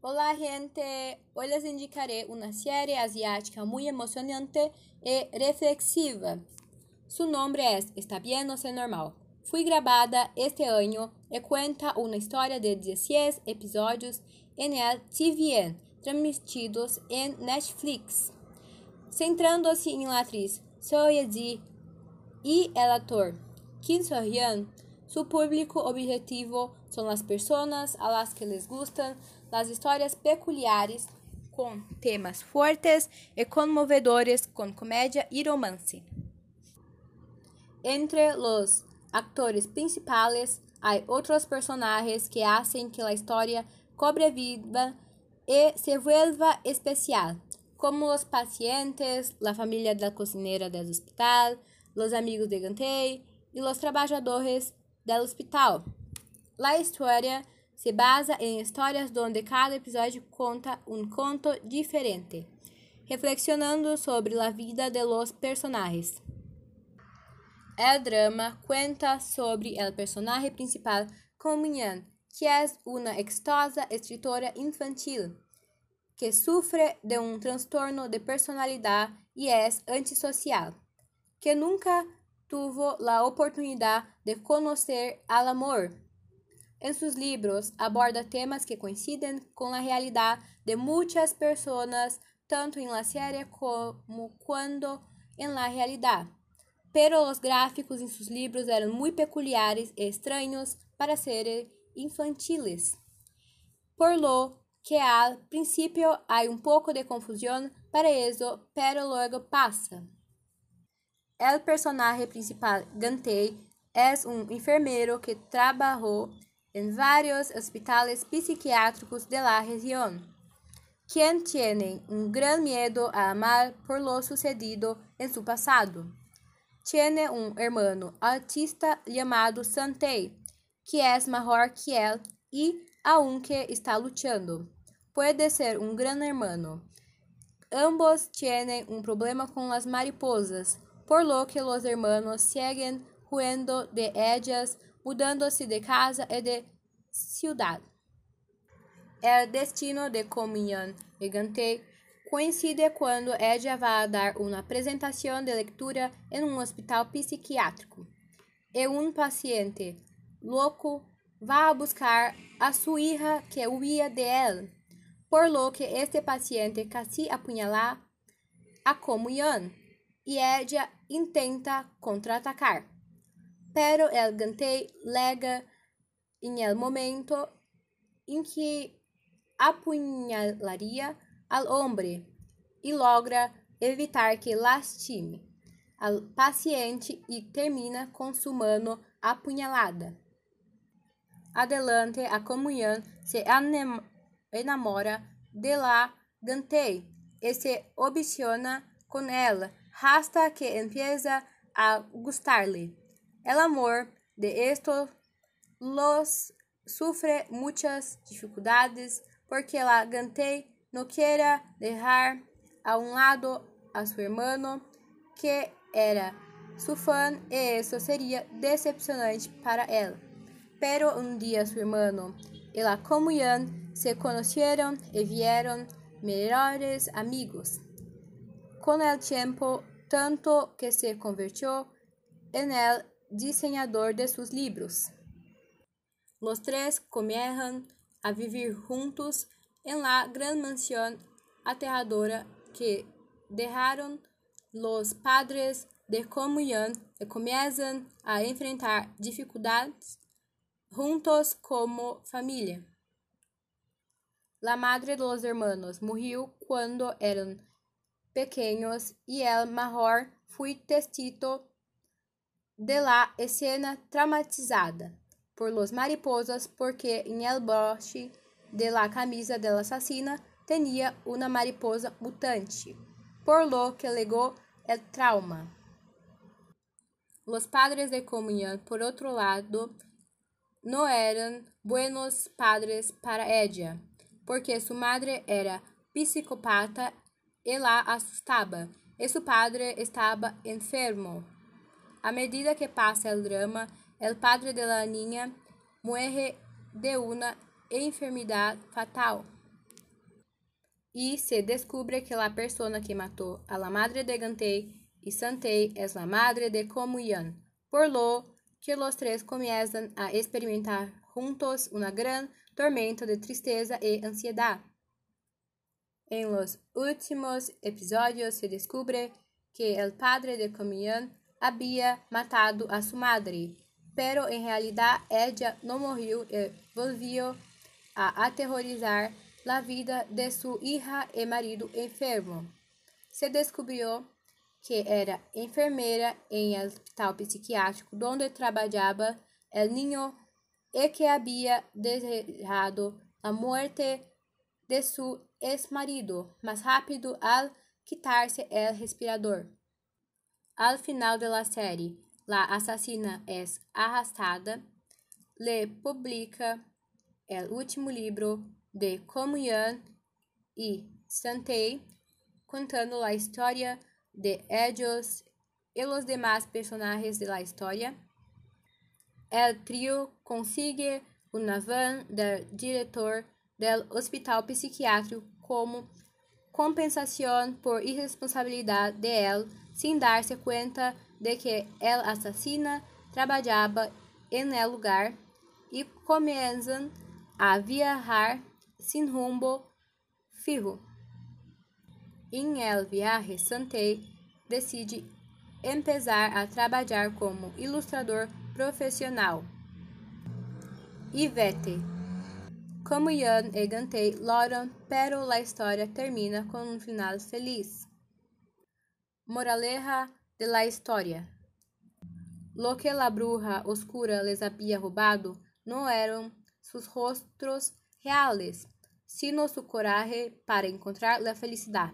Hola gente, hoy les indicaré una serie asiática muy emocionante y reflexiva. Su nombre es Está bien o ser normal. Fui grabada este año y cuenta una historia de 16 episodios en el TVN, transmitidos en Netflix. Centrando-se en la actriz Soyeji y el actor Kim So-hyun, su público objetivo son las personas a las que les gustan las historias peculiares con temas fuertes y conmovedores con comedia y romance. Entre los actores principales hay otros personajes que hacen que la historia cobre vida y se vuelva especial, como los pacientes, la familia de la cocinera del hospital, los amigos de Gantei y los trabajadores del hospital. La historia se basa em histórias onde cada episódio conta um conto diferente, reflexionando sobre a vida de los personagens. El drama cuenta sobre el personaje principal Comunhão, que é uma exitosa escritora infantil que sufre de um transtorno de personalidade e é antissocial, que nunca tuvo la oportunidade de conhecer al amor. Em seus livros, aborda temas que coincidem com a realidade de muitas pessoas, tanto em la série como quando em la realidade. Pero os gráficos em seus livros eram muito peculiares e estranhos para serem infantiles. Por lo que al principio hay un poco de confusión para eso, pero luego pasa. El personaje principal, Gantei, es un enfermero que trabajó en varios hospitales psiquiátricos de la región, quien tiene un gran miedo a amar por lo sucedido en su pasado. Tiene un hermano autista llamado Santei, que es mejor que él y aunque está luchando, puede ser un gran hermano. Ambos tienen un problema con las mariposas, por lo que los hermanos siguen huyendo de ellas, mudándose de casa y de ciudad. El destino de Comunión Gigante coincide quando ella va a dar uma apresentação de lectura em um hospital psiquiátrico. E um paciente louco va a buscar a sua hija que huía de él, por lo que este paciente casi apuñala a comunhão e ella intenta contraatacar. Pero el Gantei lega em el momento em que apunhalaria al hombre e logra evitar que lastime al paciente e termina com sua mano apunhalada. Adelante, a comunhão se enamora de la Gantei e se obsessiona com ela, hasta que empieza a gustarle. El amor de estos los sufre muchas dificuldades porque la Gantei no quiere dejar a un lado a su hermano que era su fan y eso sería decepcionante para él. Pero un día su hermano y la comunión se conocieron y vieron mejores amigos. Con el tiempo, tanto que se convirtió en el diseñador de sus libros. Los tres comienzan a vivir juntos en la gran mansión aterradora que dejaron los padres de comunión y comienzan a enfrentar dificultades juntos como familia. La madre de los hermanos murió cuando eran pequeños y el mayor fue testigo de la escena traumatizada por los mariposas porque en el broche de la camisa de la asesina tenía una mariposa mutante, por lo que legó el trauma. Los padres de comunión, por otro lado, no eran buenos padres para ella, porque su madre era psicopata y la asustaba, y su padre estaba enfermo. A medida que pasa el drama, el padre de la niña muere de una enfermedad fatal. y se descubre que la persona que mató a la madre de Gantei y Santei es la madre de Komuyan, por lo que los tres comienzan a experimentar juntos una gran tormenta de tristeza y ansiedad. En los últimos episodios se descubre que el padre de Komuyan había matado a su madre, pero en realidad ella no murió y volvió a aterrorizar la vida de su hija y marido enfermo. Se descubrió que era enfermera en el hospital psiquiátrico donde trabajaba el niño y que había desejado la muerte de su ex-marido más rápido al quitarse el respirador. Al final de la serie, la asesina es arrastada, le publica el último libro de Comunhão e Santei, contando a história de ellos e os demás personagens de la historia. El trio consigue una van del diretor del hospital psiquiátrico como compensación por irresponsabilidad de él darse cuenta de que el asesino trabajaba en el lugar y comienzan a viajar sin rumbo fijo. Em el viaje, Santei decide empezar a trabalhar como ilustrador profissional. Ivete. Como Ian e Gantei loram, pero la história termina com um final feliz. Moraleja de la historia. Lo que la bruja oscura les había robado no eram sus rostros reales, sino su coraje para encontrar la felicidad.